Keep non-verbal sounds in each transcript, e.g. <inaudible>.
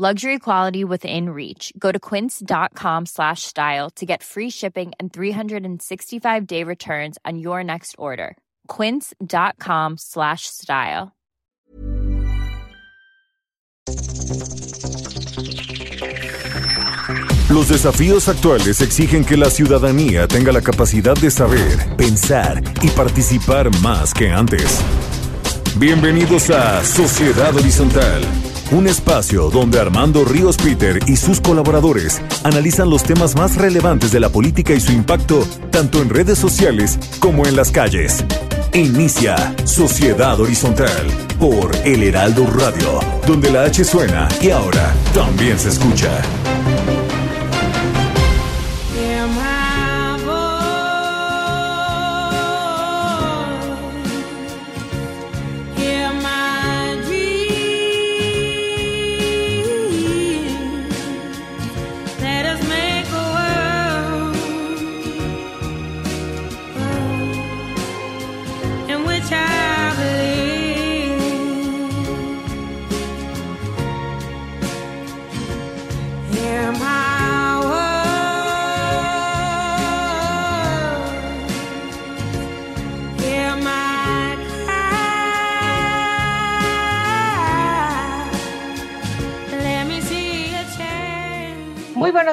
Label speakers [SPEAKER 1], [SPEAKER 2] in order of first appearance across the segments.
[SPEAKER 1] Luxury quality within reach. Go to quince.com slash style to get free shipping and 365-day returns on your next order. quince.com slash style.
[SPEAKER 2] Los desafíos actuales exigen que la ciudadanía tenga la capacidad de saber, pensar y participar más que antes. Bienvenidos a Sociedad Horizontal, un espacio donde Armando Ríos Peter y sus colaboradores analizan los temas más relevantes de la política y su impacto tanto en redes sociales como en las calles. Inicia Sociedad Horizontal por El Heraldo Radio, donde la H suena y ahora también se escucha.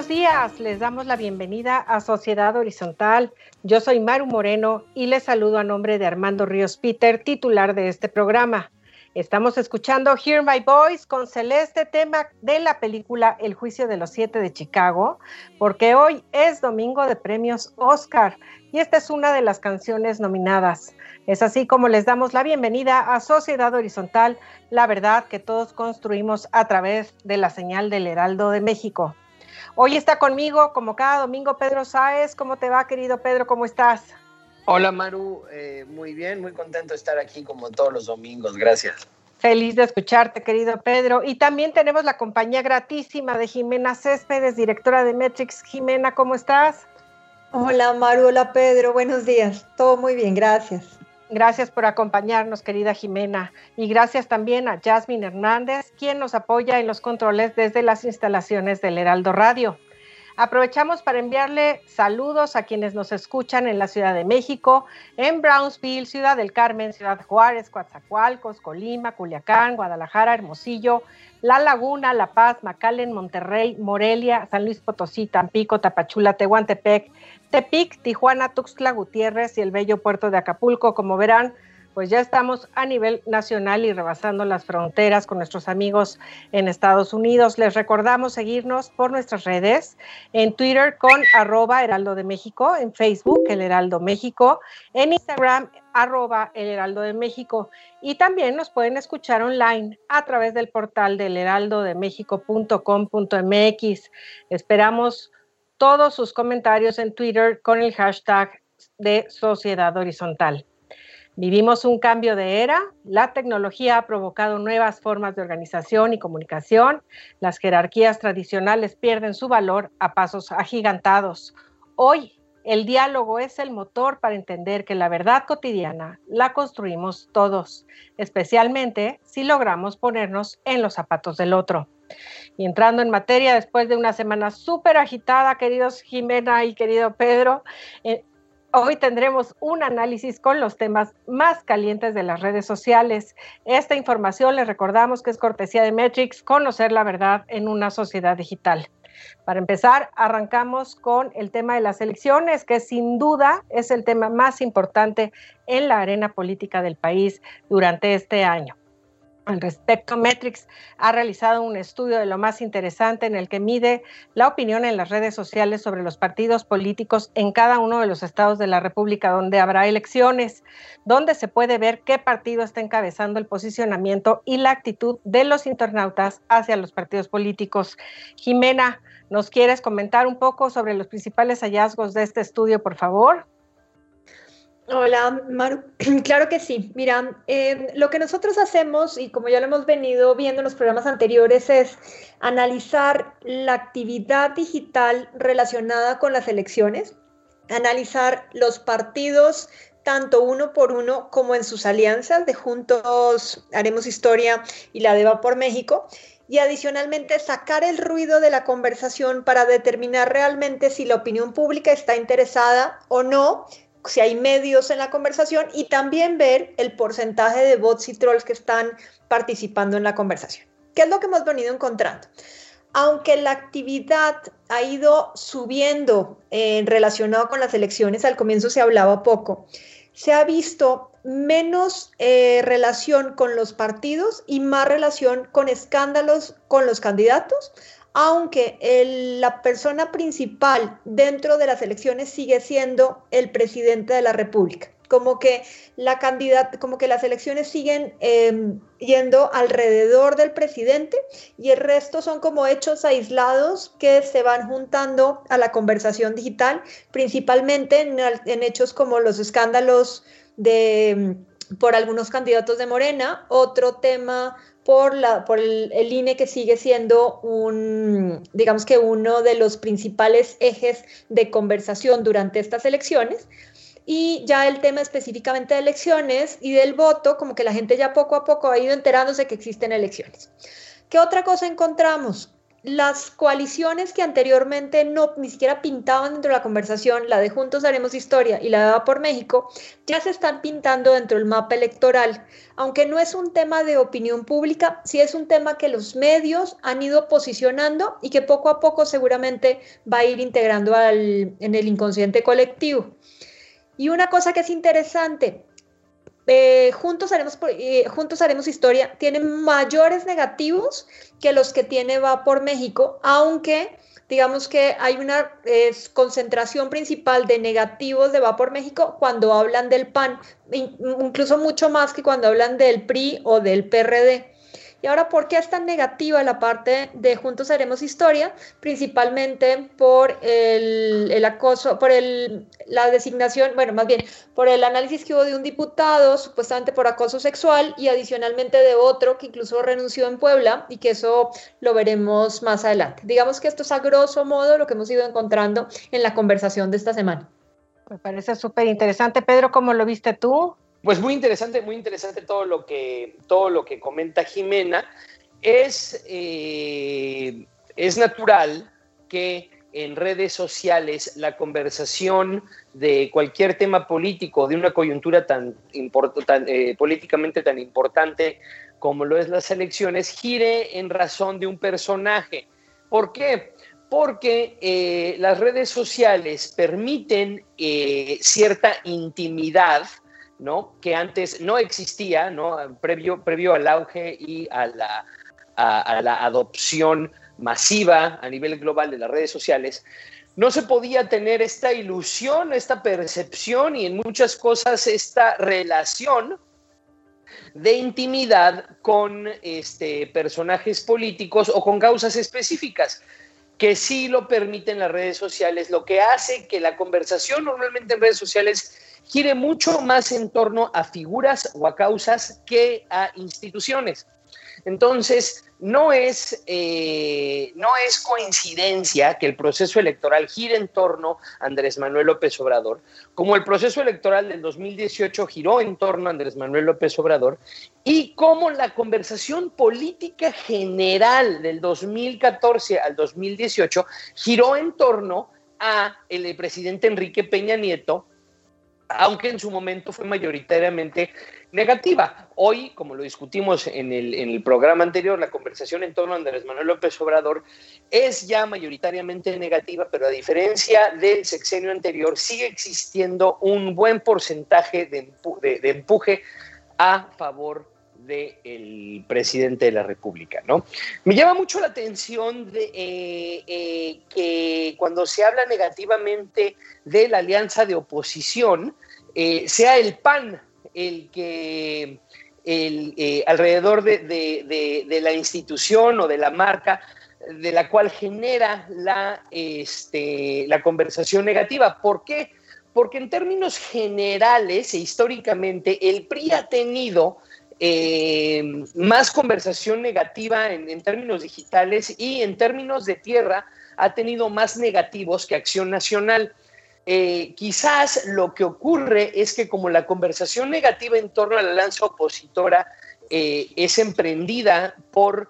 [SPEAKER 3] Días, les damos la bienvenida a Sociedad Horizontal. Yo soy Maru Moreno y les saludo a nombre de Armando Ríos Peter, titular de este programa. Estamos escuchando Hear My Voice con Celeste, tema de la película El Juicio de los Siete de Chicago, porque hoy es domingo de premios Oscar y esta es una de las canciones nominadas. Es así como les damos la bienvenida a Sociedad Horizontal, la verdad que todos construimos a través de la señal del Heraldo de México. Hoy está conmigo, como cada domingo, Pedro Sáez. ¿Cómo te va, querido Pedro? ¿Cómo estás?
[SPEAKER 4] Hola, Maru. Eh, muy bien, muy contento de estar aquí como todos los domingos. Gracias.
[SPEAKER 3] Feliz de escucharte, querido Pedro. Y también tenemos la compañía gratísima de Jimena Céspedes, directora de Metrix. Jimena, ¿cómo estás?
[SPEAKER 5] Hola, Maru. Hola, Pedro. Buenos días. Todo muy bien, gracias.
[SPEAKER 3] Gracias por acompañarnos, querida Jimena. Y gracias también a Jasmine Hernández, quien nos apoya en los controles desde las instalaciones del Heraldo Radio. Aprovechamos para enviarle saludos a quienes nos escuchan en la Ciudad de México, en Brownsville, Ciudad del Carmen, Ciudad Juárez, Coatzacoalcos, Colima, Culiacán, Guadalajara, Hermosillo, La Laguna, La Paz, McAllen, Monterrey, Morelia, San Luis Potosí, Tampico, Tapachula, Tehuantepec, Tepic, Tijuana, Tuxtla Gutiérrez y el bello puerto de Acapulco. Como verán, pues ya estamos a nivel nacional y rebasando las fronteras con nuestros amigos en Estados Unidos. Les recordamos seguirnos por nuestras redes, en Twitter con arroba Heraldo de México, en Facebook El Heraldo México, en Instagram arroba El Heraldo de México y también nos pueden escuchar online a través del portal del heraldodemexico.com.mx. Esperamos todos sus comentarios en Twitter con el hashtag de Sociedad Horizontal. Vivimos un cambio de era, la tecnología ha provocado nuevas formas de organización y comunicación, las jerarquías tradicionales pierden su valor a pasos agigantados. Hoy, el diálogo es el motor para entender que la verdad cotidiana la construimos todos, especialmente si logramos ponernos en los zapatos del otro. Y entrando en materia, después de una semana súper agitada, queridos Jimena y querido Pedro, eh, hoy tendremos un análisis con los temas más calientes de las redes sociales. Esta información les recordamos que es cortesía de Metrix, conocer la verdad en una sociedad digital. Para empezar, arrancamos con el tema de las elecciones, que sin duda es el tema más importante en la arena política del país durante este año. Al respecto, Metrix ha realizado un estudio de lo más interesante en el que mide la opinión en las redes sociales sobre los partidos políticos en cada uno de los estados de la República donde habrá elecciones, donde se puede ver qué partido está encabezando el posicionamiento y la actitud de los internautas hacia los partidos políticos. Jimena, ¿nos quieres comentar un poco sobre los principales hallazgos de este estudio, por favor?
[SPEAKER 5] Hola, Maru. <clears throat> Claro que sí. Mira, eh, lo que nosotros hacemos, y como ya lo hemos venido viendo en los programas anteriores, es analizar la actividad digital relacionada con las elecciones, analizar los partidos tanto uno por uno como en sus alianzas de Juntos Haremos Historia y la de Va por México, y adicionalmente sacar el ruido de la conversación para determinar realmente si la opinión pública está interesada o no si hay medios en la conversación y también ver el porcentaje de bots y trolls que están participando en la conversación. ¿Qué es lo que hemos venido encontrando? Aunque la actividad ha ido subiendo en eh, relacionado con las elecciones, al comienzo se hablaba poco, se ha visto menos eh, relación con los partidos y más relación con escándalos con los candidatos, aunque la persona principal dentro de las elecciones sigue siendo el presidente de la República. Como que la como que las elecciones siguen em, yendo alrededor del presidente y el resto son como hechos aislados que se van juntando a la conversación digital, principalmente en hechos como los escándalos de por algunos candidatos de Morena, otro tema por, el, INE que sigue siendo un, digamos que uno de los principales ejes de conversación durante estas elecciones. Y ya el tema específicamente de elecciones y del voto, como que la gente ya poco a poco ha ido enterándose que existen elecciones. ¿Qué otra cosa encontramos? Las coaliciones que anteriormente no ni siquiera pintaban dentro de la conversación, la de Juntos Haremos Historia y la de Va por México, ya se están pintando dentro del mapa electoral. Aunque no es un tema de opinión pública, sí es un tema que los medios han ido posicionando y que poco a poco seguramente va a ir integrando en el inconsciente colectivo. Y una cosa que es interesante, eh, juntos, haremos, eh, juntos haremos historia, tiene mayores negativos que los que tiene Va por México, aunque digamos que hay una concentración principal de negativos de Va por México cuando hablan del PAN, incluso mucho más que cuando hablan del PRI o del PRD. Y ahora, ¿por qué es tan negativa la parte de Juntos Haremos Historia? Principalmente por el, acoso, por el, la designación, bueno, más bien, por el análisis que hubo de un diputado, supuestamente por acoso sexual, y adicionalmente de otro que incluso renunció en Puebla, y que eso lo veremos más adelante. Digamos que esto es a grosso modo lo que hemos ido encontrando en la conversación de esta semana.
[SPEAKER 3] Me parece súper interesante. Pedro, ¿cómo lo viste tú?
[SPEAKER 4] Pues muy interesante, muy interesante todo lo que, todo lo que comenta Jimena. Es, eh, es natural que en redes sociales la conversación de cualquier tema político, de una coyuntura tan, eh, políticamente tan importante como lo es las elecciones, gire en razón de un personaje. ¿Por qué? Porque eh, las redes sociales permiten cierta intimidad ¿no? que antes no existía, ¿no? Previo, previo al auge y a la, a, la adopción masiva a nivel global de las redes sociales, no se podía tener esta ilusión, esta percepción y en muchas cosas esta relación de intimidad con este, personajes políticos o con causas específicas que sí lo permiten las redes sociales, lo que hace que la conversación normalmente en redes sociales gire mucho más en torno a figuras o a causas que a instituciones. Entonces, no es, eh, no es coincidencia que el proceso electoral gire en torno a Andrés Manuel López Obrador, como el proceso electoral del 2018 giró en torno a Andrés Manuel López Obrador, y como la conversación política general del 2014 al 2018 giró en torno a el presidente Enrique Peña Nieto, aunque en su momento fue mayoritariamente negativa. Hoy, como lo discutimos en el, programa anterior, la conversación en torno a Andrés Manuel López Obrador es ya mayoritariamente negativa, pero a diferencia del sexenio anterior, sigue existiendo un buen porcentaje de, empuje a favor del presidente de la República, ¿no? Me llama mucho la atención de, eh, eh, que cuando se habla negativamente de la alianza de oposición, eh, sea el PAN el que el, alrededor de, la institución o de la marca de la cual genera la, este, la conversación negativa. ¿Por qué? Porque en términos generales e históricamente el PRI ha tenido eh, más conversación negativa en, términos digitales y en términos de tierra ha tenido más negativos que Acción Nacional. Eh, quizás lo que ocurre es que como la conversación negativa en torno a la lanza opositora eh, es emprendida por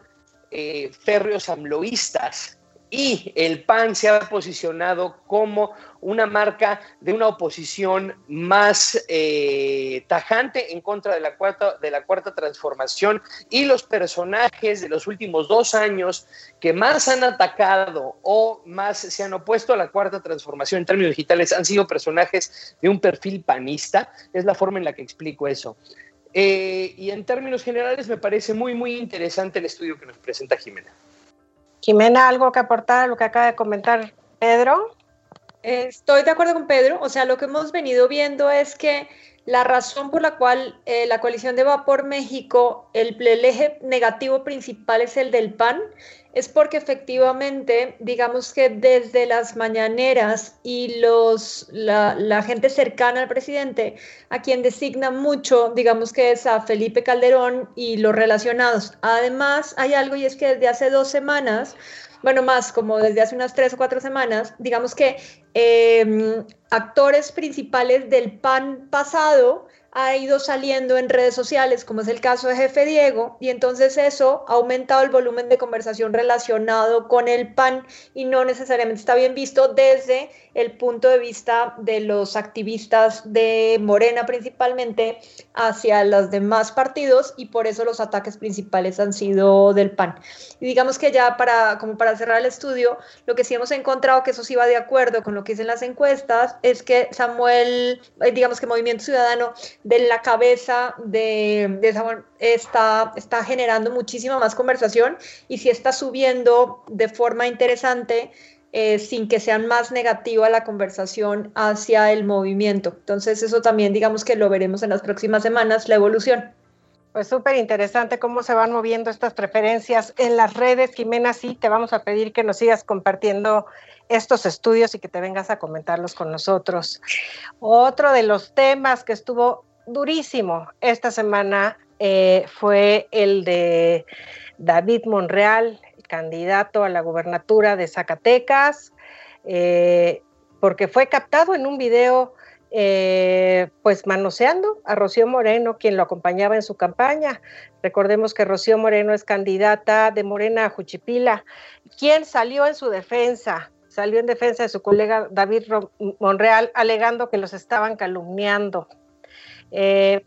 [SPEAKER 4] férreos amloístas, y el PAN se ha posicionado como una marca de una oposición más eh, tajante en contra de la, cuarta, de la cuarta transformación y los personajes de los últimos dos años que más han atacado o más se han opuesto a la cuarta transformación en términos digitales han sido personajes de un perfil panista. Es la forma en la que explico eso. Eh, y en términos generales me parece muy, muy interesante el estudio que nos presenta Jimena.
[SPEAKER 3] Jimena, ¿algo que aportar a lo que acaba de comentar Pedro?
[SPEAKER 5] Estoy de acuerdo con Pedro, o sea, lo que hemos venido viendo es que la razón por la cual eh, la coalición de Vapor México, el, el, eje negativo principal es el del PAN, es porque efectivamente, digamos que desde las mañaneras y los, la, gente cercana al presidente, a quien designa mucho, digamos que es a Felipe Calderón y los relacionados. Además, hay algo y es que desde hace dos semanas, bueno, más como desde hace unas tres o cuatro semanas, digamos que eh, actores principales del PAN pasado ha ido saliendo en redes sociales, como es el caso de Jefe Diego, y entonces eso ha aumentado el volumen de conversación relacionado con el PAN y no necesariamente está bien visto desde el punto de vista de los activistas de Morena principalmente hacia los demás partidos y por eso los ataques principales han sido del PAN. Y digamos que ya para, como para cerrar el estudio, lo que sí hemos encontrado que eso sí va de acuerdo con lo que dicen las encuestas es que Samuel, eh, digamos que Movimiento Ciudadano de la cabeza de, de Samuel está, está generando muchísima más conversación y sí está subiendo de forma interesante eh, sin que sea más negativa la conversación hacia el movimiento. Entonces eso también digamos que lo veremos en las próximas semanas, la evolución.
[SPEAKER 3] Pues súper interesante cómo se van moviendo estas preferencias en las redes. Jimena, sí, te vamos a pedir que nos sigas compartiendo estos estudios y que te vengas a comentarlos con nosotros. Otro de los temas que estuvo durísimo esta semana eh, fue el de David Monreal, candidato a la gubernatura de Zacatecas, eh, porque fue captado en un video eh, pues manoseando a Rocío Moreno, quien lo acompañaba en su campaña. Recordemos que Rocío Moreno es candidata de Morena a Juchipila. ¿Quién salió en su defensa? Salió en defensa de su colega David Monreal, alegando que los estaban calumniando. Eh,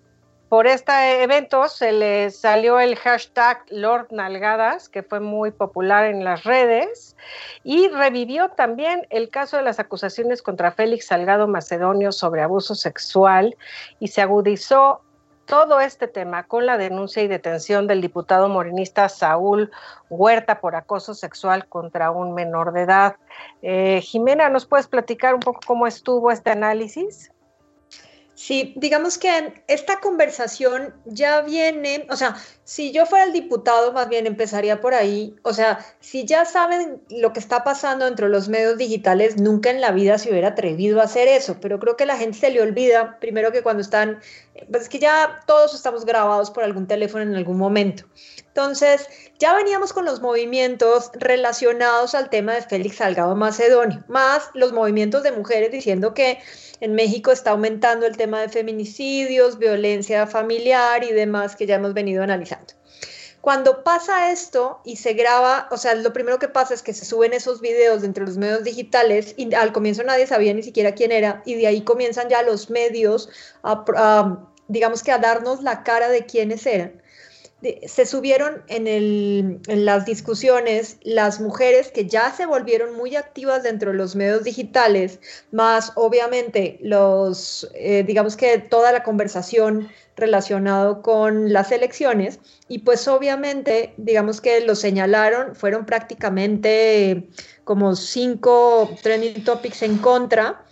[SPEAKER 3] por este evento se le salió el hashtag Lord Nalgadas, que fue muy popular en las redes, y revivió también el caso de las acusaciones contra Félix Salgado Macedonio sobre abuso sexual y se agudizó todo este tema con la denuncia y detención del diputado morenista Saúl Huerta por acoso sexual contra un menor de edad. Eh, Jimena, ¿nos puedes platicar un poco cómo estuvo este análisis?
[SPEAKER 5] Sí, digamos que esta conversación ya viene, o sea, si yo fuera el diputado, más bien empezaría por ahí, o sea, si ya saben lo que está pasando entre los medios digitales, nunca en la vida se hubiera atrevido a hacer eso, pero creo que la gente se le olvida, primero que cuando están, pues es que ya todos estamos grabados por algún teléfono en algún momento. Entonces, ya veníamos con los movimientos relacionados al tema de Félix Salgado Macedonio, más los movimientos de mujeres diciendo que en México está aumentando el tema de feminicidios, violencia familiar y demás que ya hemos venido analizando. Cuando pasa esto y se graba, o sea, lo primero que pasa es que se suben esos videos entre los medios digitales y al comienzo nadie sabía ni siquiera quién era y de ahí comienzan ya los medios a, digamos que a darnos la cara de quiénes eran. Se subieron en, las discusiones las mujeres que ya se volvieron muy activas dentro de los medios digitales, más obviamente los, eh, digamos que toda la conversación relacionado con las elecciones y pues obviamente digamos que lo señalaron, fueron prácticamente como cinco trending topics en contra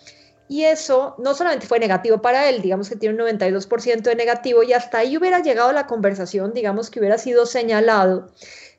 [SPEAKER 5] y eso no solamente fue negativo para él, digamos que tiene un 92% de negativo y hasta ahí hubiera llegado la conversación, digamos que hubiera sido señalado,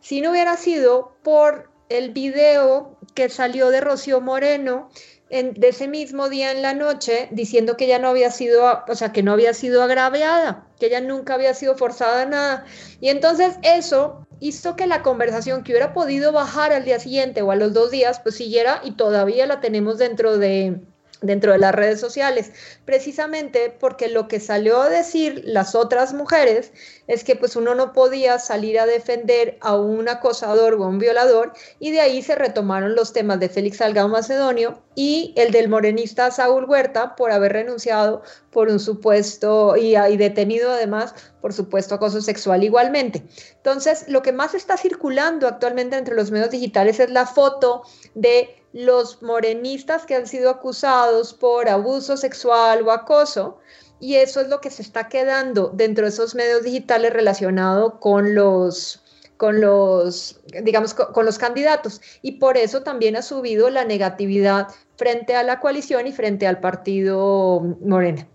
[SPEAKER 5] si no hubiera sido por el video que salió de Rocío Moreno en, de ese mismo día en la noche diciendo que ella no había sido, o sea, que no había sido agraviada, que ella nunca había sido forzada a nada. Y entonces eso hizo que la conversación que hubiera podido bajar al día siguiente o a los dos días, pues siguiera y todavía la tenemos dentro de, dentro de las redes sociales, precisamente porque lo que salió a decir las otras mujeres es que pues uno no podía salir a defender a un acosador o a un violador y de ahí se retomaron los temas de Félix Salgado Macedonio y el del morenista Saúl Huerta por haber renunciado por un supuesto y, y detenido además por supuesto acoso sexual igualmente. Entonces, lo que más está circulando actualmente entre los medios digitales es la foto de los morenistas que han sido acusados por abuso sexual o acoso, y eso es lo que se está quedando dentro de esos medios digitales relacionado con los con los digamos con, los candidatos y por eso también ha subido la negatividad frente a la coalición y frente al partido Morena.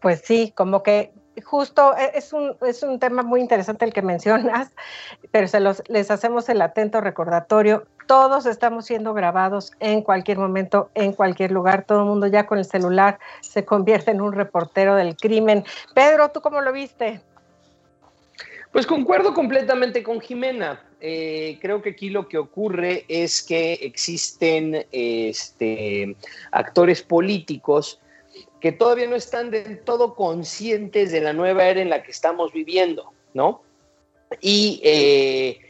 [SPEAKER 3] Pues sí, como que justo e, es un, es un tema muy interesante el que mencionas, pero se los, les hacemos el atento recordatorio. Todos estamos siendo grabados en cualquier momento, en cualquier lugar. Todo el mundo ya con el celular se convierte en un reportero del crimen. Pedro, ¿tú cómo lo viste?
[SPEAKER 4] Pues concuerdo completamente con Jimena. Eh, creo que aquí lo que ocurre es que existen este, actores políticos que todavía no están del todo conscientes de la nueva era en la que estamos viviendo, ¿no? Y, eh,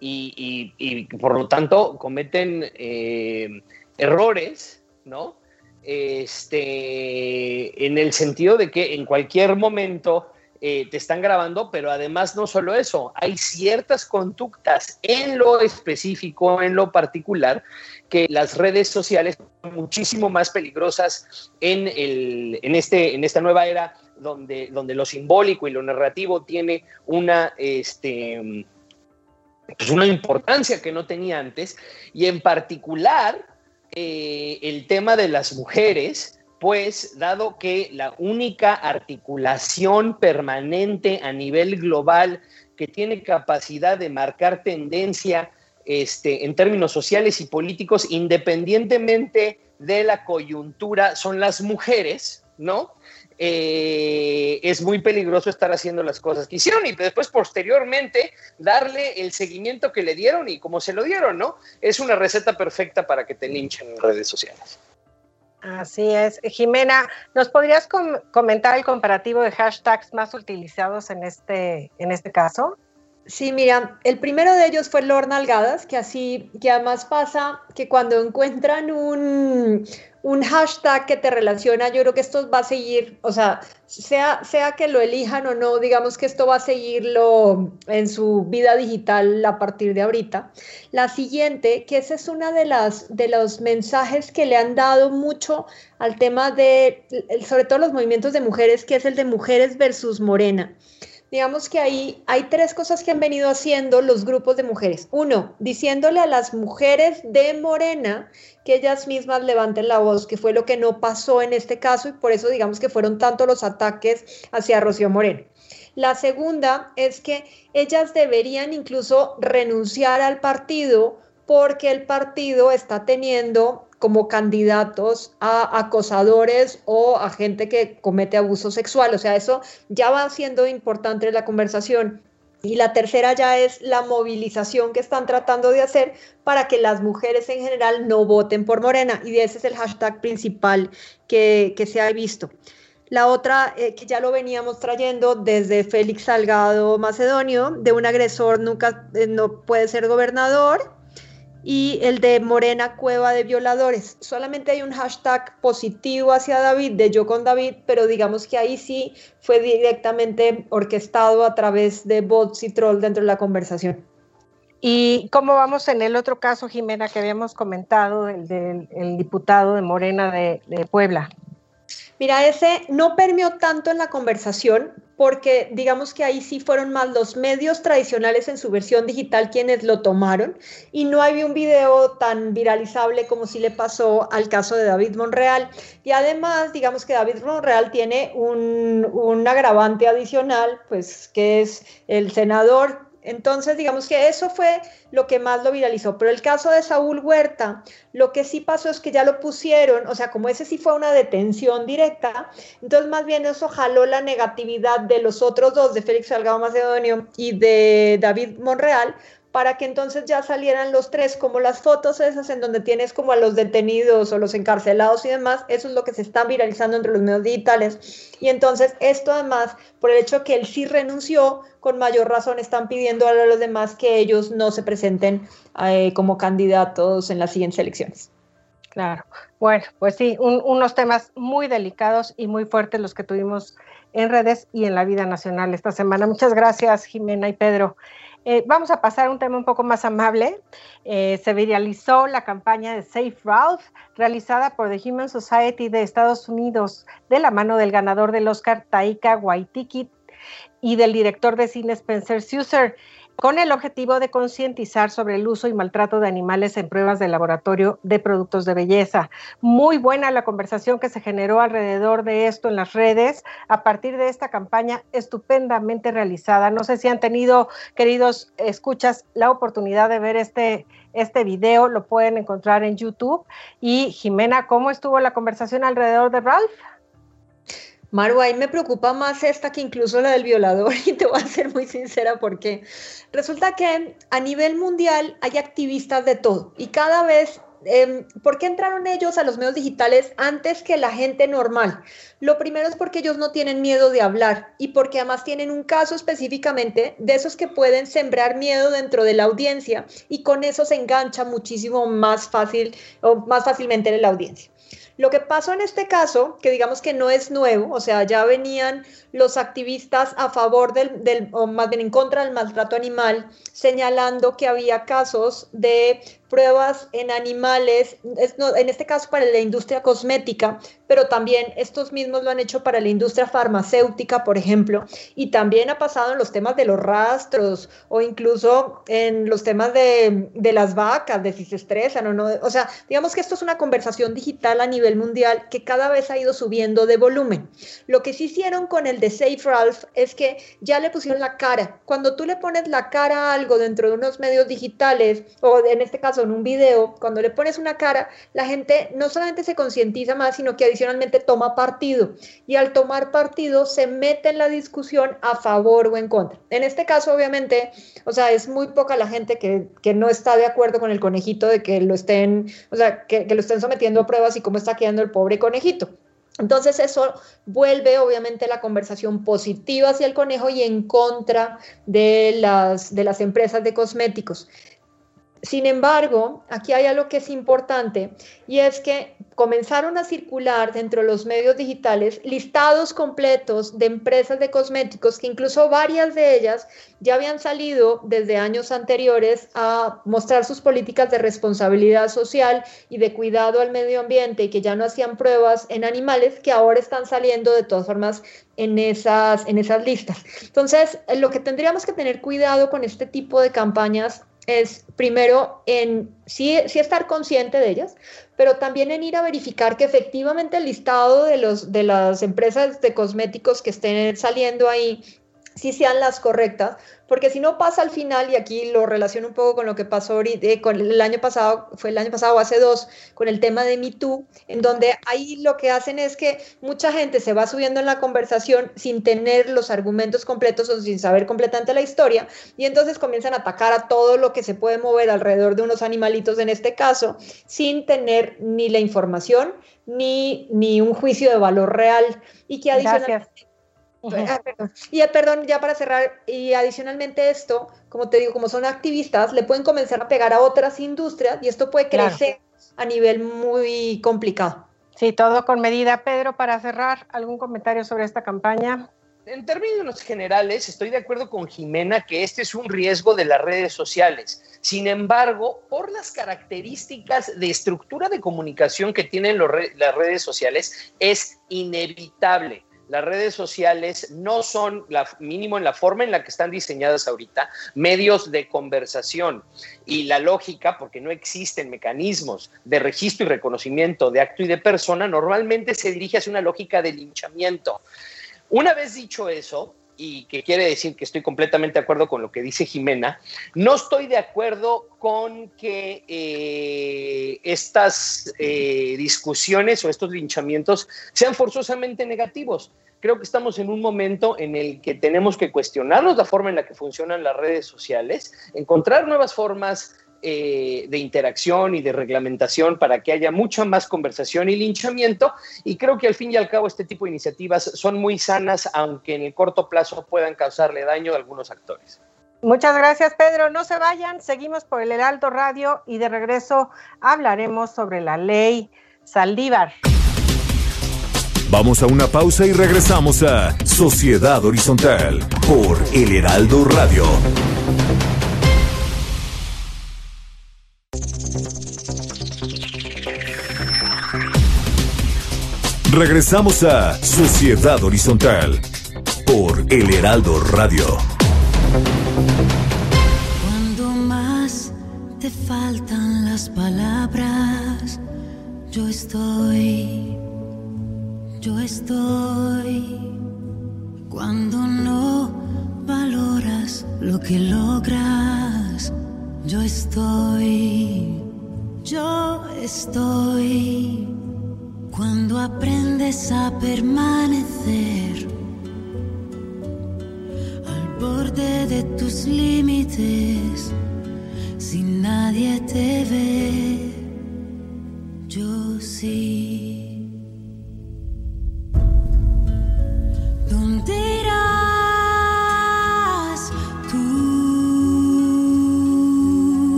[SPEAKER 4] y, por lo tanto cometen eh, errores, ¿no? Este, en el sentido de que en cualquier momento eh, te están grabando, pero además no solo eso, hay ciertas conductas en lo específico, en lo particular, que las redes sociales son muchísimo más peligrosas en, el, en, este, en esta nueva era donde, donde lo simbólico y lo narrativo tiene una, este, pues una importancia que no tenía antes, y en particular eh, el tema de las mujeres pues dado que la única articulación permanente a nivel global que tiene capacidad de marcar tendencia este, en términos sociales y políticos, independientemente de la coyuntura, son las mujeres, ¿no? Eh, es muy peligroso estar haciendo las cosas que hicieron y después posteriormente darle el seguimiento que le dieron y como se lo dieron, ¿no? Es una receta perfecta para que te linchen en redes sociales.
[SPEAKER 3] Así es. Jimena, ¿nos podrías comentar el comparativo de hashtags más utilizados en este, en este caso?
[SPEAKER 5] Sí, mira, el primero de ellos fue Lord Nalgadas, que así, que además pasa que cuando encuentran un, un hashtag que te relaciona, yo creo que esto va a seguir, o sea, sea, sea que lo elijan o no, digamos que esto va a seguirlo en su vida digital a partir de ahorita. La siguiente, que esa es una de las de los mensajes que le han dado mucho al tema de, sobre todo los movimientos de mujeres, que es el de mujeres versus morena digamos que ahí hay tres cosas que han venido haciendo los grupos de mujeres. Uno, diciéndole a las mujeres de Morena que ellas mismas levanten la voz, que fue lo que no pasó en este caso y por eso digamos que fueron tanto los ataques hacia Rocío Moreno. La segunda es que ellas deberían incluso renunciar al partido porque el partido está teniendo como candidatos a acosadores o a gente que comete abuso sexual. O sea, eso ya va siendo importante en la conversación. Y la tercera ya es la movilización que están tratando de hacer para que las mujeres en general no voten por Morena. Y ese es el hashtag principal que, se ha visto. La otra, eh, que ya lo veníamos trayendo desde Félix Salgado Macedonio, de un agresor nunca eh, no puede ser gobernador. Y el de Morena Cueva de Violadores. Solamente hay un hashtag positivo hacia David, de yo con David, pero digamos que ahí sí fue directamente orquestado a través de bots y troll dentro de la conversación.
[SPEAKER 3] ¿Y cómo vamos en el otro caso, Jimena, que habíamos comentado, el del diputado de Morena de, de Puebla?
[SPEAKER 5] Mira, ese no permeó tanto en la conversación porque digamos que ahí sí fueron más los medios tradicionales en su versión digital quienes lo tomaron y no había un video tan viralizable como sí le pasó al caso de David Monreal. Y además, digamos que David Monreal tiene un, un agravante adicional, pues que es el senador entonces, digamos que eso fue lo que más lo viralizó. Pero el caso de Saúl Huerta, lo que sí pasó es que ya lo pusieron, o sea, como ese sí fue una detención directa, entonces más bien eso jaló la negatividad de los otros dos, de Félix Salgado Macedonio y de David Monreal, para que entonces ya salieran los tres, como las fotos esas en donde tienes como a los detenidos o los encarcelados y demás, eso es lo que se está viralizando entre los medios digitales. Y entonces esto además, por el hecho que él sí renunció, con mayor razón están pidiendo a los demás que ellos no se presenten eh, como candidatos en las siguientes elecciones.
[SPEAKER 3] Claro, bueno, pues sí, unos temas muy delicados y muy fuertes los que tuvimos en redes y en la vida nacional esta semana. Muchas gracias, Jimena y Pedro. Eh, vamos a pasar a un tema un poco más amable. Eh, se viralizó la campaña de Safe Ralph realizada por The Human Society de Estados Unidos de la mano del ganador del Oscar Taika Waititi y del director de cine Spencer Suser con el objetivo de concientizar sobre el uso y maltrato de animales en pruebas de laboratorio de productos de belleza. Muy buena la conversación que se generó alrededor de esto en las redes a partir de esta campaña estupendamente realizada. No sé si han tenido, queridos escuchas, la oportunidad de ver este, este video, lo pueden encontrar en YouTube. Y Jimena, ¿cómo estuvo la conversación alrededor de Ralph?
[SPEAKER 5] Maru, ahí me preocupa más esta que incluso la del violador <laughs> y te voy a ser muy sincera porque resulta que a nivel mundial hay activistas de todo y cada vez eh, ¿por qué entraron ellos a los medios digitales antes que la gente normal? Lo primero es porque ellos no tienen miedo de hablar y porque además tienen un caso específicamente de esos que pueden sembrar miedo dentro de la audiencia y con eso se engancha muchísimo más fácil o más fácilmente en la audiencia. Lo que pasó en este caso, que digamos que no es nuevo, o sea, ya venían los activistas a favor del, del, o más bien en contra del maltrato animal, señalando que había casos de pruebas en animales, en este caso para la industria cosmética, pero también estos mismos lo han hecho para la industria farmacéutica, por ejemplo, y también ha pasado en los temas de los rastros o incluso en los temas de, de las vacas, de si se estresan o no. O sea, digamos que esto es una conversación digital a nivel mundial que cada vez ha ido subiendo de volumen. Lo que sí hicieron con el de Safe Ralph es que ya le pusieron la cara. Cuando tú le pones la cara a algo dentro de unos medios digitales, o en este caso en un video, cuando le pones una cara, la gente no solamente se concientiza más, sino que adicionalmente toma partido. Y al tomar partido se mete en la discusión a favor o en contra. En este caso, obviamente, o sea, es muy poca la gente que, que no está de acuerdo con el conejito de que lo estén, o sea, que, que lo estén sometiendo a pruebas y cómo está quedando el pobre conejito. Entonces eso vuelve obviamente la conversación positiva hacia el conejo y en contra de las, de las empresas de cosméticos. Sin embargo, aquí hay algo que es importante y es que comenzaron a circular dentro de los medios digitales listados completos de empresas de cosméticos que incluso varias de ellas ya habían salido desde años anteriores a mostrar sus políticas de responsabilidad social y de cuidado al medio ambiente y que ya no hacían pruebas en animales que ahora están saliendo de todas formas en esas, en esas listas. Entonces, lo que tendríamos que tener cuidado con este tipo de campañas es primero en sí, sí, estar consciente de ellas, pero también en ir a verificar que efectivamente el listado de, los, de las empresas de cosméticos que estén saliendo ahí sí sean las correctas, porque si no pasa al final, y aquí lo relaciono un poco con lo que pasó ahorita, eh, con el año pasado, fue el año pasado o hace dos, con el tema de Me Too, en donde ahí lo que hacen es que mucha gente se va subiendo en la conversación sin tener los argumentos completos o sin saber completamente la historia, y entonces comienzan a atacar a todo lo que se puede mover alrededor de unos animalitos en este caso, sin tener ni la información ni, ni un juicio de valor real, y que adicionalmente Ah, y perdón, ya para cerrar, y adicionalmente esto, como te digo, como son activistas, le pueden comenzar a pegar a otras industrias y esto puede crecer a nivel muy complicado.
[SPEAKER 3] Sí, todo con medida. Pedro, para cerrar, ¿algún comentario sobre esta campaña?
[SPEAKER 4] En términos generales, estoy de acuerdo con Jimena que este es un riesgo de las redes sociales. Sin embargo, por las características de estructura de comunicación que tienen las redes sociales, es inevitable las redes sociales no son, mínimo en la forma en la que están diseñadas ahorita, medios de conversación. Y la lógica, porque no existen mecanismos de registro y reconocimiento de acto y de persona, normalmente se dirige hacia una lógica de linchamiento. Una vez dicho eso, y que quiere decir que estoy completamente de acuerdo con lo que dice Jimena, no estoy de acuerdo con que eh, estas eh, discusiones o estos linchamientos sean forzosamente negativos. Creo que estamos en un momento en el que tenemos que cuestionarnos la forma en la que funcionan las redes sociales, encontrar nuevas formas eh, de interacción y de reglamentación para que haya mucha más conversación y linchamiento. Y creo que al fin y al cabo este tipo de iniciativas son muy sanas, aunque en el corto plazo puedan causarle daño a algunos actores.
[SPEAKER 3] Muchas gracias, Pedro. No se vayan, seguimos por el Heraldo Radio y de regreso hablaremos sobre la ley Saldívar.
[SPEAKER 6] Vamos a una pausa y regresamos a Sociedad Horizontal por el Heraldo Radio. Regresamos a Sociedad Horizontal por El Heraldo Radio.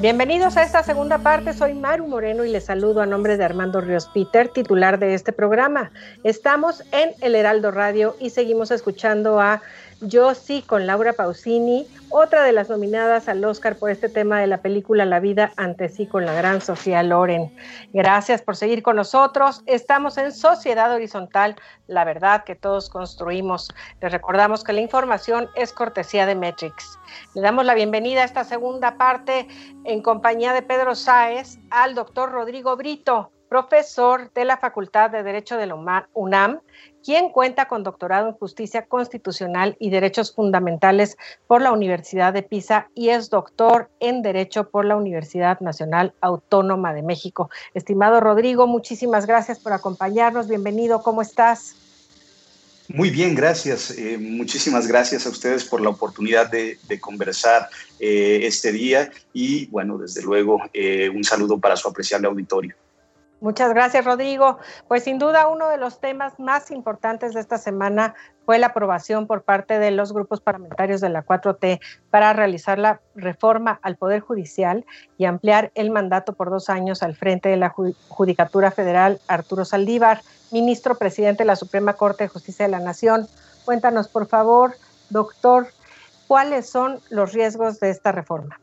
[SPEAKER 3] Bienvenidos a esta segunda parte. Soy Maru Moreno y les saludo a nombre de Armando Ríos Peter, titular de este programa. Estamos en El Heraldo Radio y seguimos escuchando a Yo sí con Laura Pausini, otra de las nominadas al Oscar por este tema de la película La vida ante sí con la gran Sofía Loren. Gracias por seguir con nosotros. Estamos en Sociedad Horizontal, la verdad que todos construimos. Les recordamos que la información es cortesía de Metrix. Le damos la bienvenida a esta segunda parte en compañía de Pedro Sáez al doctor Rodrigo Brito, profesor de la Facultad de Derecho de la UNAM quien cuenta con doctorado en Justicia Constitucional y Derechos Fundamentales por la Universidad de Pisa y es doctor en Derecho por la Universidad Nacional Autónoma de México. Estimado Rodrigo, muchísimas gracias por acompañarnos. Bienvenido, ¿cómo estás?
[SPEAKER 7] Muy bien, gracias. Eh, muchísimas gracias a ustedes por la oportunidad de, conversar eh, este día y, bueno, desde luego, eh, un saludo para su apreciable auditorio.
[SPEAKER 3] Muchas gracias, Rodrigo. Pues sin duda uno de los temas más importantes de esta semana fue la aprobación por parte de los grupos parlamentarios de la 4T para realizar la reforma al Poder Judicial y ampliar el mandato por dos años al frente de la Judicatura Federal Arturo Saldívar, ministro presidente de la Suprema Corte de Justicia de la Nación. Cuéntanos, por favor, doctor, cuáles son los riesgos de esta reforma.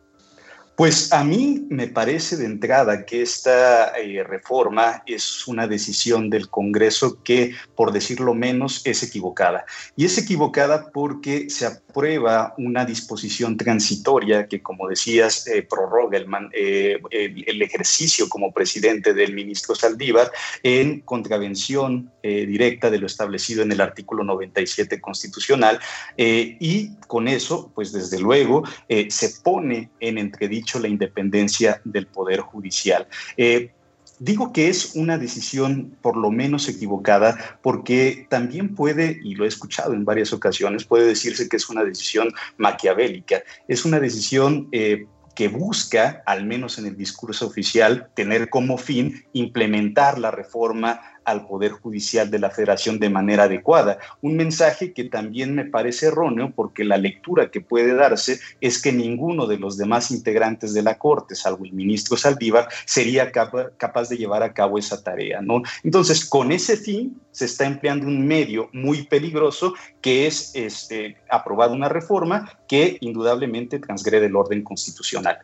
[SPEAKER 7] Pues a mí me parece de entrada que esta eh, reforma es una decisión del Congreso que, por decirlo menos, es equivocada. Y es equivocada porque se aprueba una disposición transitoria que, como decías, eh, prorroga eh, el, el, ejercicio como presidente del ministro Saldívar en contravención directa de lo establecido en el artículo 97 constitucional. y con eso, pues desde luego, se pone en entredicho la independencia del Poder Judicial. Eh, digo que es una decisión por lo menos equivocada porque también puede, y lo he escuchado en varias ocasiones, puede decirse que es una decisión maquiavélica, es una decisión... Eh, que busca, al menos en el discurso oficial, tener como fin implementar la reforma al Poder Judicial de la Federación de manera adecuada. Un mensaje que también me parece erróneo porque la lectura que puede darse es que ninguno de los demás integrantes de la Corte, salvo el ministro Saldívar, sería capaz de llevar a cabo esa tarea. ¿no? Entonces, con ese fin se está empleando un medio muy peligroso que es este, aprobar una reforma que indudablemente transgrede el orden constitucional.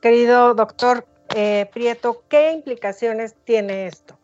[SPEAKER 3] Querido doctor eh, Prieto, ¿qué implicaciones tiene esto?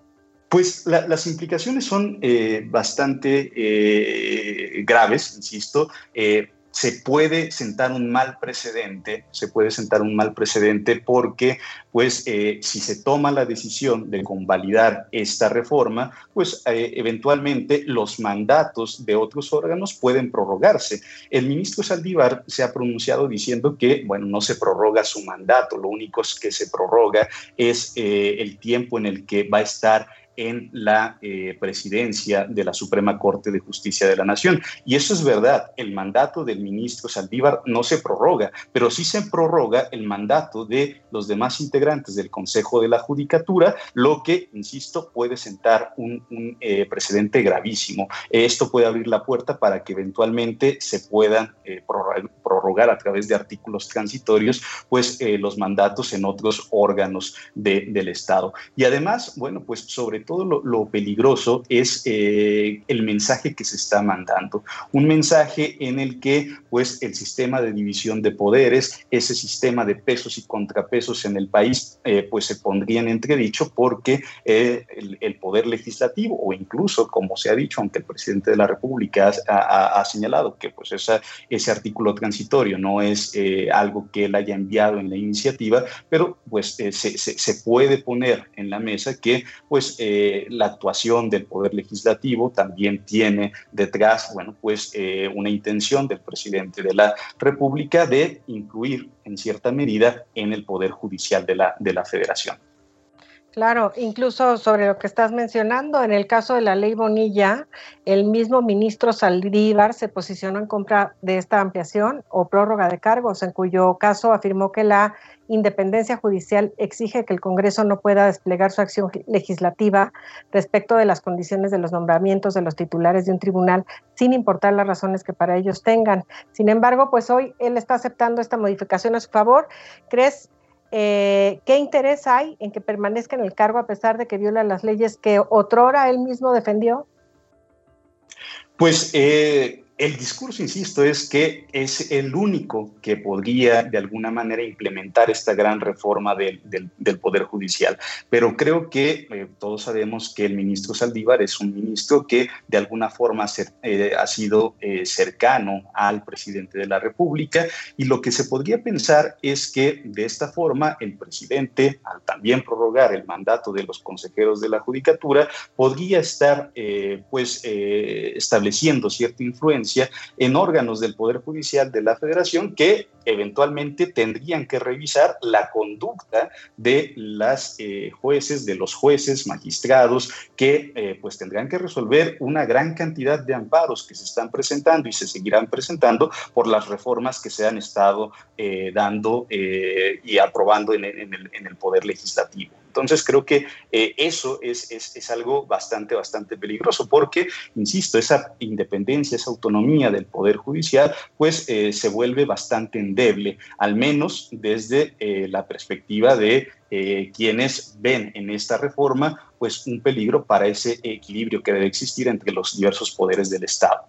[SPEAKER 7] Pues las implicaciones son eh, bastante eh, graves, insisto. Eh, se puede sentar un mal precedente, se puede sentar un mal precedente porque, pues, si se toma la decisión de convalidar esta reforma, pues, eventualmente los mandatos de otros órganos pueden prorrogarse. El ministro Saldívar se ha pronunciado diciendo que, bueno, no se prorroga su mandato, lo único que se prorroga es el tiempo en el que va a estar en la eh, presidencia de la Suprema Corte de Justicia de la Nación. Y eso es verdad, el mandato del ministro Saldívar no se prorroga, pero sí se prorroga el mandato de los demás integrantes del Consejo de la Judicatura, lo que, insisto, puede sentar un, eh, precedente gravísimo. Esto puede abrir la puerta para que eventualmente se puedan eh, prorrogar a través de artículos transitorios, pues los mandatos en otros órganos del Estado. Y además, bueno, pues sobre todo lo, peligroso es eh, el mensaje que se está mandando. Un mensaje en el que pues el sistema de división de poderes, ese sistema de pesos y contrapesos en el país eh, pues se pondría en entredicho porque eh, el, poder legislativo o incluso como se ha dicho, aunque el presidente de la República ha, señalado que pues esa, ese artículo transitorio no es algo que él haya enviado en la iniciativa, pero pues se, se, puede poner en la mesa que pues eh, la actuación del Poder Legislativo también tiene detrás, bueno, pues eh, una intención del presidente de la República de incluir en cierta medida en el Poder Judicial de la, de la Federación.
[SPEAKER 3] Claro, incluso sobre lo que estás mencionando, en el caso de la ley Bonilla, el mismo ministro Saldívar se posicionó en contra de esta ampliación o prórroga de cargos, en cuyo caso afirmó que la independencia judicial exige que el Congreso no pueda desplegar su acción legislativa respecto de las condiciones de los nombramientos de los titulares de un tribunal, sin importar las razones que para ellos tengan. Sin embargo, pues hoy él está aceptando esta modificación a su favor. ¿Crees eh, qué interés hay en que permanezca en el cargo a pesar de que viola las leyes que otrora él mismo defendió?
[SPEAKER 7] Pues eh, el discurso, insisto, es que es el único que podría de alguna manera implementar esta gran reforma del, Poder Judicial. Pero creo que eh, todos sabemos que el ministro Saldívar es un ministro que de alguna forma eh, ha sido eh, cercano al presidente de la República y lo que se podría pensar es que de esta forma el presidente, al también prorrogar el mandato de los consejeros de la Judicatura, podría estar pues estableciendo cierta influencia en órganos del Poder Judicial de la Federación que eventualmente tendrían que revisar la conducta de las eh, jueces, de los jueces, magistrados, que eh, pues tendrán que resolver una gran cantidad de amparos que se están presentando y se seguirán presentando por las reformas que se han estado eh, dando y aprobando en el Poder Legislativo. Entonces creo que eh, eso es, es, algo bastante, bastante peligroso porque, insisto, esa independencia, esa autonomía del Poder Judicial, pues eh, se vuelve bastante endeble, al menos desde eh, la perspectiva de quienes ven en esta reforma pues un peligro para ese equilibrio que debe existir entre los diversos poderes del Estado.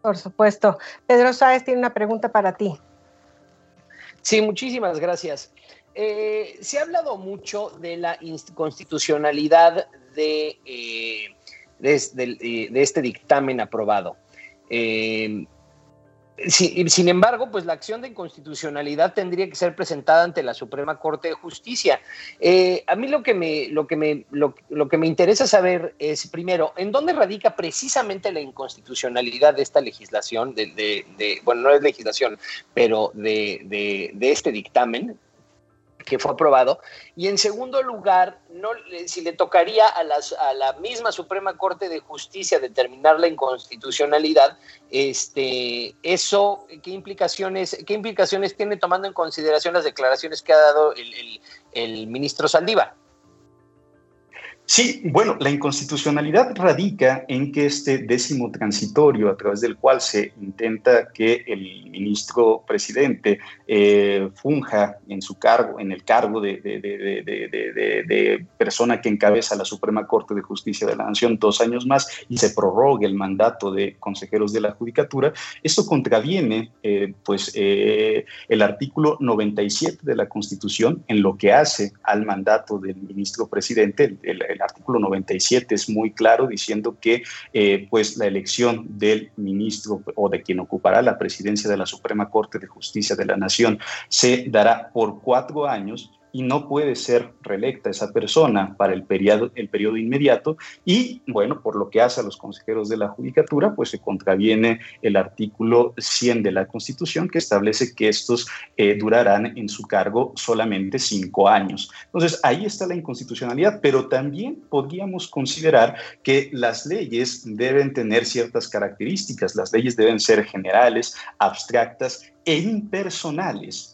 [SPEAKER 3] Por supuesto. Pedro Sáez tiene una pregunta para ti.
[SPEAKER 4] Sí, muchísimas gracias. Eh, se ha hablado mucho de la constitucionalidad de, eh, de, este dictamen aprobado. Sin, embargo, pues la acción de inconstitucionalidad tendría que ser presentada ante la Suprema Corte de Justicia. Eh, a mí lo que, me, lo, que me, lo, que me interesa saber es, primero, ¿en dónde radica precisamente la inconstitucionalidad de esta legislación, bueno, no es legislación, pero de este dictamen? Que fue aprobado. Y en segundo lugar, no, si le tocaría a, las, a la misma Suprema Corte de Justicia determinar la inconstitucionalidad, este, eso, ¿qué implicaciones, qué implicaciones tiene tomando en consideración las declaraciones que ha dado el, el ministro Saldívar?
[SPEAKER 7] Sí, bueno, la inconstitucionalidad radica en que este décimo transitorio a través del cual se intenta que el ministro presidente eh, funja en su cargo, en el cargo de, persona que encabeza la Suprema Corte de Justicia de la Nación dos años más y se prorrogue el mandato de consejeros de la Judicatura, esto contraviene eh, pues, eh, el artículo 97 de la Constitución en lo que hace al mandato del ministro presidente, el el artículo 97 es muy claro diciendo que eh, pues la elección del ministro o de quien ocupará la presidencia de la Suprema Corte de Justicia de la Nación se dará por cuatro años y no puede ser reelecta esa persona para el periodo, el periodo inmediato. Y, bueno, por lo que hace a los consejeros de la Judicatura, pues se contraviene el artículo 100 de la Constitución que establece que estos eh, durarán en su cargo solamente cinco años. Entonces, ahí está la inconstitucionalidad, pero también podríamos considerar que las leyes deben tener ciertas características, las leyes deben ser generales, abstractas e impersonales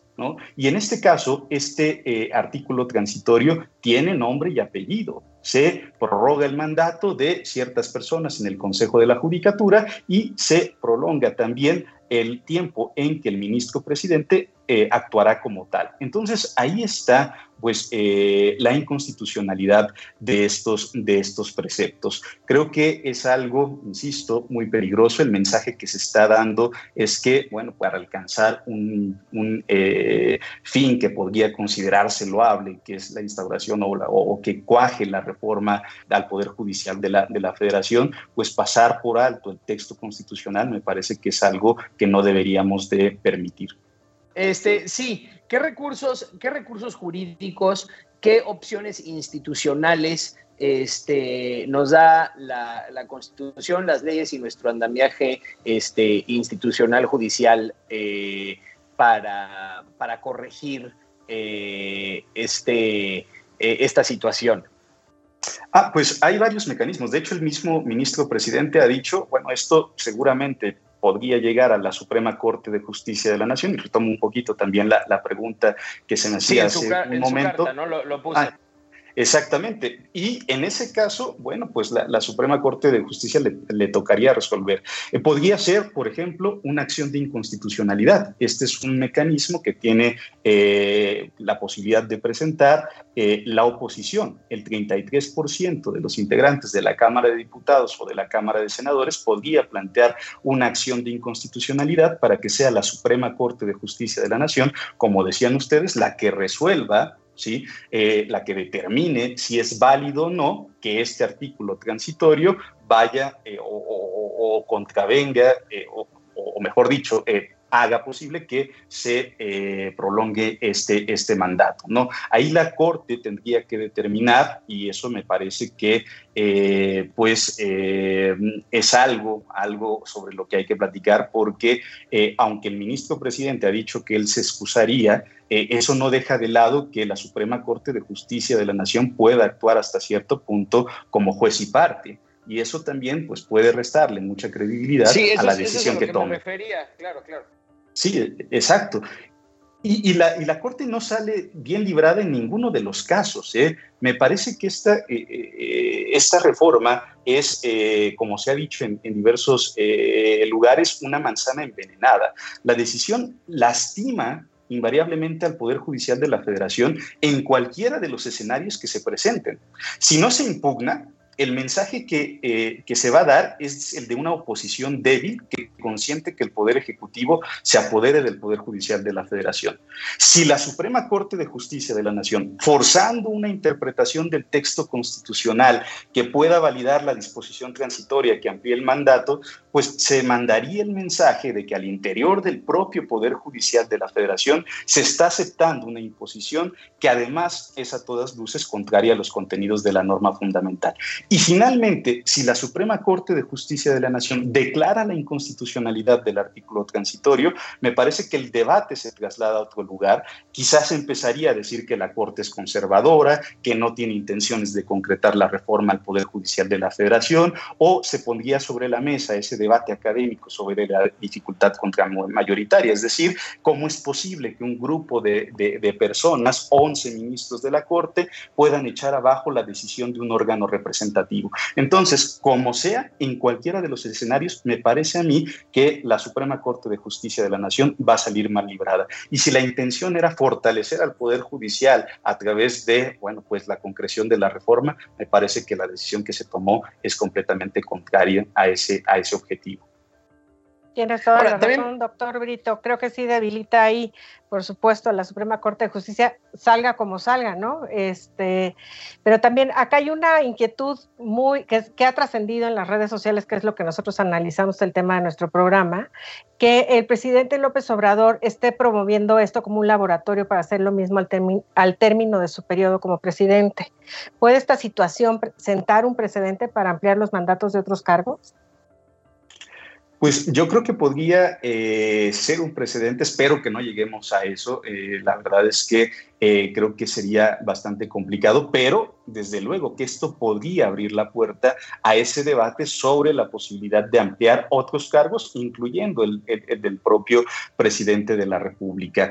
[SPEAKER 7] y en este caso, este eh, artículo transitorio tiene nombre y apellido. Se prorroga el mandato de ciertas personas en el Consejo de la Judicatura y se prolonga también el tiempo en que el ministro presidente eh, actuará como tal. Entonces, ahí está pues eh, la inconstitucionalidad de estos, de estos preceptos. Creo que es algo, insisto, muy peligroso. El mensaje que se está dando es que, bueno, para alcanzar un, eh, fin que podría considerarse loable, que es la instauración o, que cuaje la reforma al Poder Judicial de la, de la Federación, pues pasar por alto el texto constitucional me parece que es algo que no deberíamos de permitir.
[SPEAKER 4] Este, sí, ¿qué recursos, qué recursos jurídicos, qué opciones institucionales este, nos da la, Constitución, las leyes y nuestro andamiaje este, institucional judicial eh, para, corregir eh, este, eh, esta situación?
[SPEAKER 7] Ah, pues hay varios mecanismos. De hecho, el mismo ministro presidente ha dicho, bueno, esto seguramente podría llegar a la Suprema Corte de Justicia de la Nación. Y retomo un poquito también la, pregunta que se me hacía hace un momento.
[SPEAKER 4] ¿no? Lo, puse. Ah,
[SPEAKER 7] Exactamente. Y en ese caso, bueno, pues la, Suprema Corte de Justicia le, tocaría resolver. Eh, podría ser, por ejemplo, una acción de inconstitucionalidad. Este es un mecanismo que tiene eh, la posibilidad de presentar eh, la oposición. El 33% de los integrantes de la Cámara de Diputados o de la Cámara de Senadores podría plantear una acción de inconstitucionalidad para que sea la Suprema Corte de Justicia de la Nación, como decían ustedes, la que resuelva ¿sí? Eh, la que determine si es válido o no que este artículo transitorio vaya eh, o, contravenga, eh, o, mejor dicho, haga posible que se prolongue este, este mandato. ¿no? Ahí la Corte tendría que determinar, y eso me parece que pues es algo, algo sobre lo que hay que platicar, porque aunque el ministro presidente ha dicho que él se excusaría, eh, eso no deja de lado que la Suprema Corte de Justicia de la Nación pueda actuar hasta cierto punto como juez y parte. Y eso también pues, puede restarle mucha credibilidad a la decisión que, tome.
[SPEAKER 4] refería, claro, claro.
[SPEAKER 7] Sí, exacto. Y, la, Corte no sale bien librada en ninguno de los casos. ¿eh? Me parece que esta, eh, esta reforma es, como se ha dicho en diversos lugares, una manzana envenenada. La decisión lastima invariablemente al Poder Judicial de la Federación en cualquiera de los escenarios que se presenten. Si no se impugna, el mensaje que, eh, que, se va a dar es el de una oposición débil que consiente que el Poder Ejecutivo se apodere del Poder Judicial de la Federación. Si la Suprema Corte de Justicia de la Nación, forzando una interpretación del texto constitucional que pueda validar la disposición transitoria que amplíe el mandato, pues se mandaría el mensaje de que al interior del propio Poder Judicial de la Federación se está aceptando una imposición que además es a todas luces contraria a los contenidos de la norma fundamental. Y finalmente, si la Suprema Corte de Justicia de la Nación declara la inconstitucionalidad del artículo transitorio, me parece que el debate se traslada a otro lugar. Quizás empezaría a decir que la Corte es conservadora, que no tiene intenciones de concretar la reforma al Poder Judicial de la Federación, o se pondría sobre la mesa ese debate académico sobre la dificultad contra mayoritaria, es decir, cómo es posible que un grupo de, de personas, 11 ministros de la Corte, puedan echar abajo la decisión de un órgano representativo. Entonces, como sea, en cualquiera de los escenarios, me parece a mí que la Suprema Corte de Justicia de la Nación va a salir mal librada. Y si la intención era fortalecer al Poder Judicial a través de, bueno, pues la concreción de la reforma, me parece que la decisión que se tomó es completamente contraria a ese, a ese objetivo.
[SPEAKER 3] Tienes toda la razón, doctor Brito. Creo que sí debilita ahí, por supuesto, la Suprema Corte de Justicia, salga como salga, ¿no? Este, pero también acá hay una inquietud muy que, que ha trascendido en las redes sociales, que es lo que nosotros analizamos el tema de nuestro programa, que el presidente López Obrador esté promoviendo esto como un laboratorio para hacer lo mismo al, al término de su periodo como presidente. ¿Puede esta situación sentar un precedente para ampliar los mandatos de otros cargos?
[SPEAKER 7] Pues yo creo que podría eh, ser un precedente, espero que no lleguemos a eso, eh, la verdad es que eh, creo que sería bastante complicado, pero desde luego que esto podría abrir la puerta a ese debate sobre la posibilidad de ampliar otros cargos, incluyendo el, del propio presidente de la República.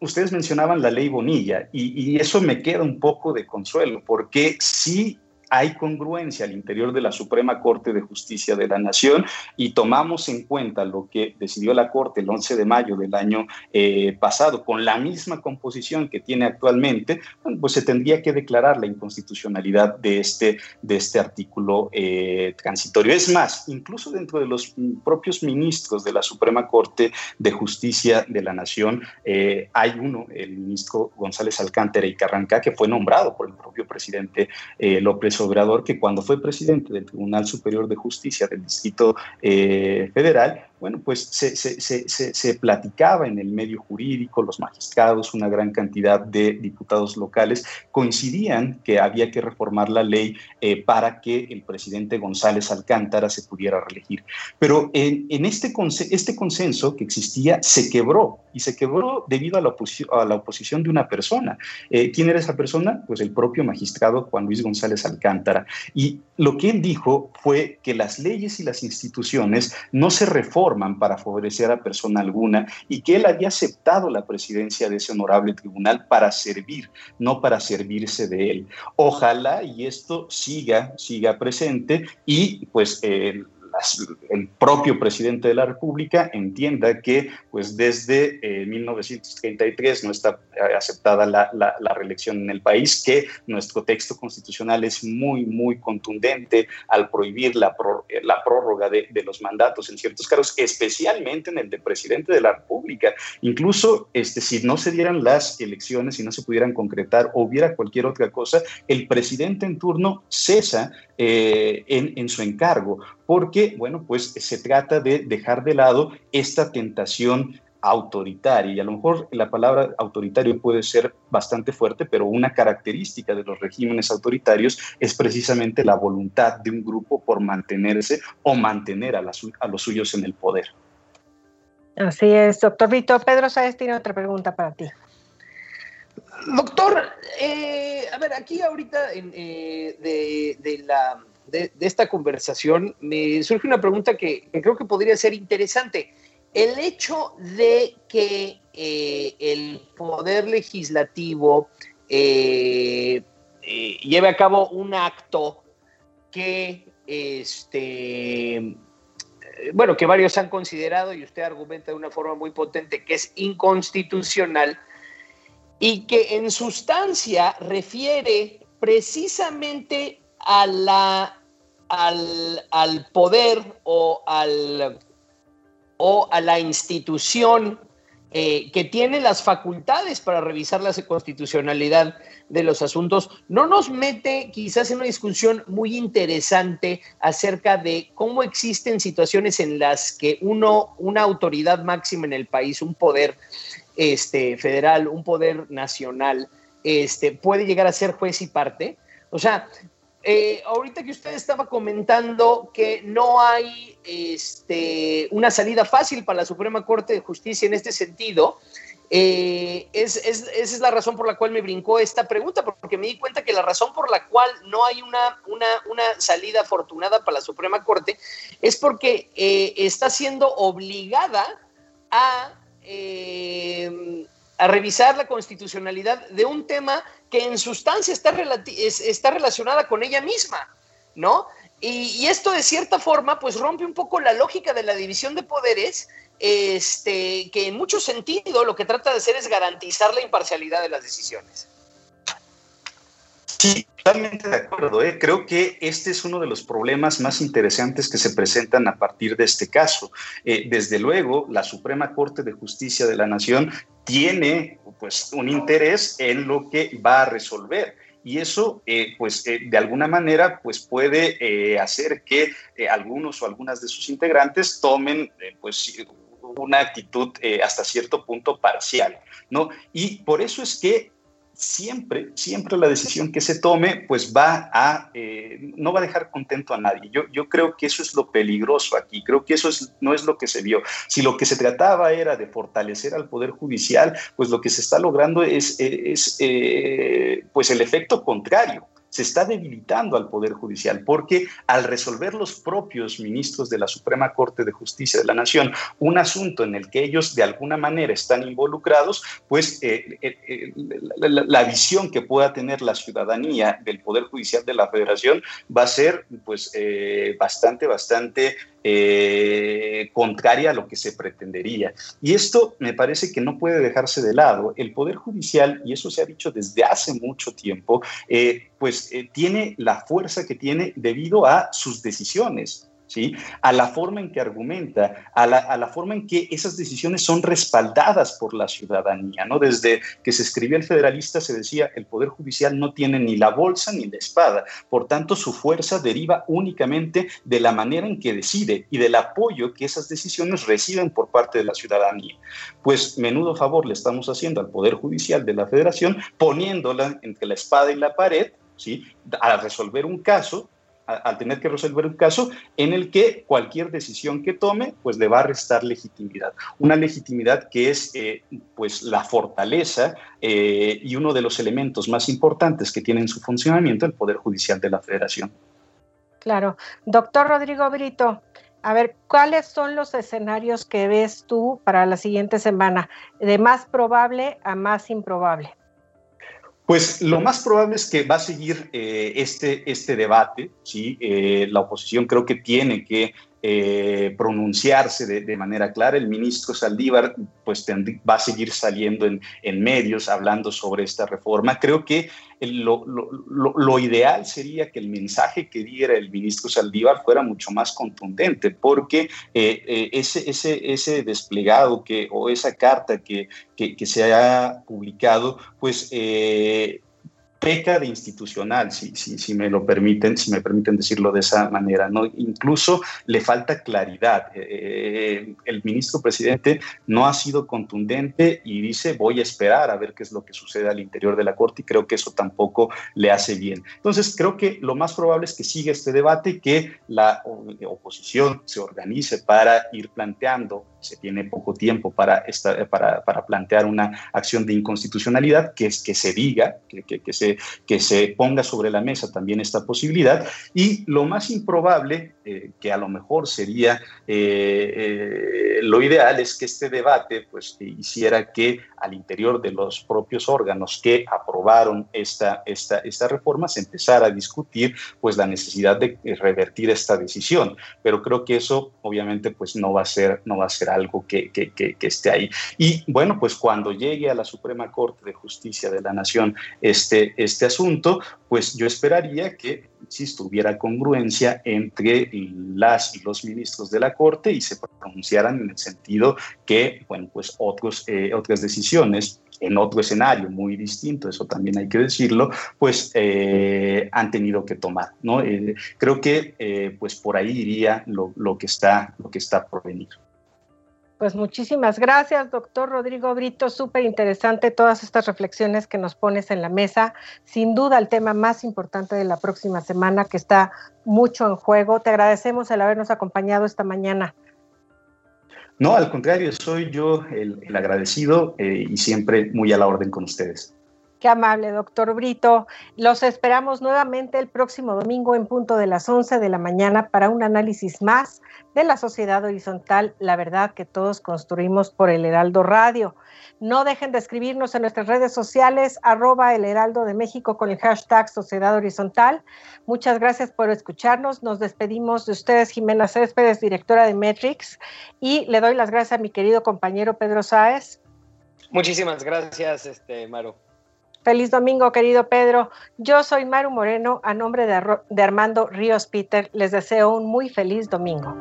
[SPEAKER 7] Ustedes mencionaban la ley Bonilla y, y, eso me queda un poco de consuelo, porque sí hay congruencia al interior de la Suprema Corte de Justicia de la Nación y tomamos en cuenta lo que decidió la Corte el 11 de mayo del año eh, pasado, con la misma composición que tiene actualmente, pues se tendría que declarar la inconstitucionalidad de este, de este artículo eh, transitorio. Es más, incluso dentro de los propios ministros de la Suprema Corte de Justicia de la Nación, eh, hay uno, el ministro González Alcántara y Carranca, que fue nombrado por el propio presidente López Obrador, que cuando fue presidente del Tribunal Superior de Justicia del Distrito eh, Federal, bueno, pues se, se, platicaba en el medio jurídico, los magistrados, una gran cantidad de diputados locales coincidían que había que reformar la ley eh, para que el presidente González Alcántara se pudiera reelegir. Pero en, este, este consenso que existía se quebró y se quebró debido a la, a la oposición de una persona. Eh, ¿Quién era esa persona? Pues el propio magistrado Juan Luis González Alcántara. Y lo que él dijo fue que las leyes y las instituciones no se reforman para favorecer a persona alguna y que él había aceptado la presidencia de ese honorable tribunal para servir, no para servirse de él. Ojalá y esto siga, siga presente y pues el el propio presidente de la República entienda que pues desde 1933 eh, no está eh, aceptada la, la, reelección en el país, que nuestro texto constitucional es muy, muy contundente al prohibir la, eh, la prórroga de, de, los mandatos en ciertos casos, especialmente en el de presidente de la República. Incluso este, si no se dieran las elecciones, si no se pudieran concretar o hubiera cualquier otra cosa, el presidente en turno cesa en, en su encargo porque, bueno, pues se trata de dejar de lado esta tentación autoritaria. Y a lo mejor la palabra autoritario puede ser bastante fuerte, pero una característica de los regímenes autoritarios es precisamente la voluntad de un grupo por mantenerse o mantener a, a los suyos en el poder.
[SPEAKER 3] Así es, doctor Vito. Pedro Sáez tiene otra pregunta para ti.
[SPEAKER 4] Doctor, eh, a ver, aquí ahorita eh, de la de, esta conversación, me surge una pregunta que, creo que podría ser interesante. El hecho de que eh, el poder legislativo eh, eh, lleve a cabo un acto que, este, bueno, que varios han considerado, y usted argumenta de una forma muy potente, que es inconstitucional, y que en sustancia refiere precisamente a la, al, al poder o, al, o a la institución eh, que tiene las facultades para revisar la constitucionalidad de los asuntos, no nos mete quizás en una discusión muy interesante acerca de cómo existen situaciones en las que uno, una autoridad máxima en el país, un poder este, federal, un poder nacional, este, puede llegar a ser juez y parte. O sea, eh, ahorita que usted estaba comentando que no hay este, una salida fácil para la Suprema Corte de Justicia en este sentido, eh, es, esa es la razón por la cual me brincó esta pregunta, porque me di cuenta que la razón por la cual no hay una, una, una salida afortunada para la Suprema Corte es porque eh, está siendo obligada a a revisar la constitucionalidad de un tema que en sustancia está, está relacionada con ella misma, ¿no? Y, esto de cierta forma pues rompe un poco la lógica de la división de poderes, este, que en mucho sentido lo que trata de hacer es garantizar la imparcialidad de las decisiones.
[SPEAKER 7] Sí, totalmente de acuerdo. ¿eh? Creo que este es uno de los problemas más interesantes que se presentan a partir de este caso. Eh, desde luego, la Suprema Corte de Justicia de la Nación tiene pues, un interés en lo que va a resolver y eso eh, pues de alguna manera pues puede hacer que algunos o algunas de sus integrantes tomen pues una actitud hasta cierto punto parcial, ¿no? Y por eso es que siempre, siempre la decisión que se tome, pues va a, eh, no va a dejar contento a nadie. Yo, yo creo que eso es lo peligroso aquí, creo que eso es, no es lo que se vio. Si lo que se trataba era de fortalecer al Poder Judicial, pues lo que se está logrando es, es eh, pues el efecto contrario se está debilitando al Poder Judicial, porque al resolver los propios ministros de la Suprema Corte de Justicia de la Nación un asunto en el que ellos de alguna manera están involucrados, pues eh, eh, eh, la, visión que pueda tener la ciudadanía del Poder Judicial de la Federación va a ser pues bastante, bastante eh, contraria a lo que se pretendería. Y esto me parece que no puede dejarse de lado. El Poder Judicial, y eso se ha dicho desde hace mucho tiempo, eh, pues eh, tiene la fuerza que tiene debido a sus decisiones. A la forma en que argumenta, a la, forma en que esas decisiones son respaldadas por la ciudadanía, ¿no? Desde que se escribió el federalista se decía, el Poder Judicial no tiene ni la bolsa ni la espada, por tanto su fuerza deriva únicamente de la manera en que decide y del apoyo que esas decisiones reciben por parte de la ciudadanía. Pues menudo favor le estamos haciendo al Poder Judicial de la Federación poniéndola entre la espada y la pared, ¿sí? A resolver un caso al tener que resolver un caso en el que cualquier decisión que tome pues le va a restar legitimidad. Una legitimidad que es eh, pues la fortaleza eh, y uno de los elementos más importantes que tiene en su funcionamiento el Poder Judicial de la Federación.
[SPEAKER 3] Claro. Doctor Rodrigo Brito, a ver, ¿cuáles son los escenarios que ves tú para la siguiente semana? De más probable a más improbable.
[SPEAKER 7] Pues lo más probable es que va a seguir eh, este, este debate, ¿sí? Eh, la oposición creo que tiene que eh, pronunciarse de, manera clara. El ministro Saldívar pues va a seguir saliendo en, medios hablando sobre esta reforma. Creo que lo, ideal sería que el mensaje que diera el ministro Saldívar fuera mucho más contundente, porque eh, eh, ese, desplegado que, o esa carta que, que, se ha publicado, pues peca de institucional, si, si, si, me lo permiten, si me permiten decirlo de esa manera, ¿no? Incluso le falta claridad. Eh, eh, el ministro presidente no ha sido contundente y dice voy a esperar a ver qué es lo que sucede al interior de la Corte y creo que eso tampoco le hace bien. Entonces, creo que lo más probable es que siga este debate y que la oposición se organice para ir planteando se tiene poco tiempo para, esta, para, para, plantear una acción de inconstitucionalidad, que es que se diga, que, que, se, que se ponga sobre la mesa también esta posibilidad. Y lo más improbable, eh, que a lo mejor sería eh, eh, lo ideal, es que este debate pues, hiciera que al interior de los propios órganos que aprobaron esta, esta, esta reforma se empezara a discutir pues, la necesidad de revertir esta decisión. Pero creo que eso obviamente pues, no, va a ser, no va a ser algo que, esté ahí. Y bueno, pues cuando llegue a la Suprema Corte de Justicia de la Nación este, este asunto, pues yo esperaría que insisto, hubiera congruencia entre las y los ministros de la Corte y se pronunciaran en el sentido que, bueno, pues otros, eh, otras decisiones en otro escenario muy distinto, eso también hay que decirlo, pues eh, han tenido que tomar. ¿no? Eh, creo que eh, pues por ahí iría lo, lo, que está, lo que está por venir.
[SPEAKER 3] Pues muchísimas gracias, doctor Rodrigo Brito. Súper interesante todas estas reflexiones que nos pones en la mesa. Sin duda el tema más importante de la próxima semana que está mucho en juego. Te agradecemos el habernos acompañado esta mañana.
[SPEAKER 7] No, al contrario, soy yo el, agradecido eh, y siempre muy a la orden con ustedes.
[SPEAKER 3] Qué amable, doctor Brito. Los esperamos nuevamente el próximo domingo en punto de las 11 de la mañana para un análisis más de la sociedad horizontal, la verdad que todos construimos por el Heraldo Radio. No dejen de escribirnos en nuestras redes sociales, arroba el Heraldo de México con el hashtag Sociedad Horizontal. Muchas gracias por escucharnos. Nos despedimos de ustedes, Jimena Céspedes, directora de Metrix, y le doy las gracias a mi querido compañero Pedro Sáez.
[SPEAKER 4] Muchísimas gracias, este, Maru.
[SPEAKER 3] Feliz domingo, querido Pedro. Yo soy Maru Moreno, a nombre de, de Armando Ríos Peter. Les deseo un muy feliz domingo.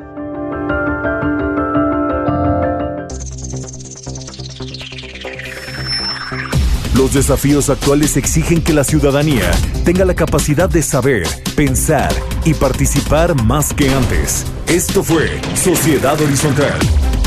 [SPEAKER 2] Los desafíos actuales exigen que la ciudadanía tenga la capacidad de saber, pensar y participar más que antes. Esto fue Sociedad Horizontal,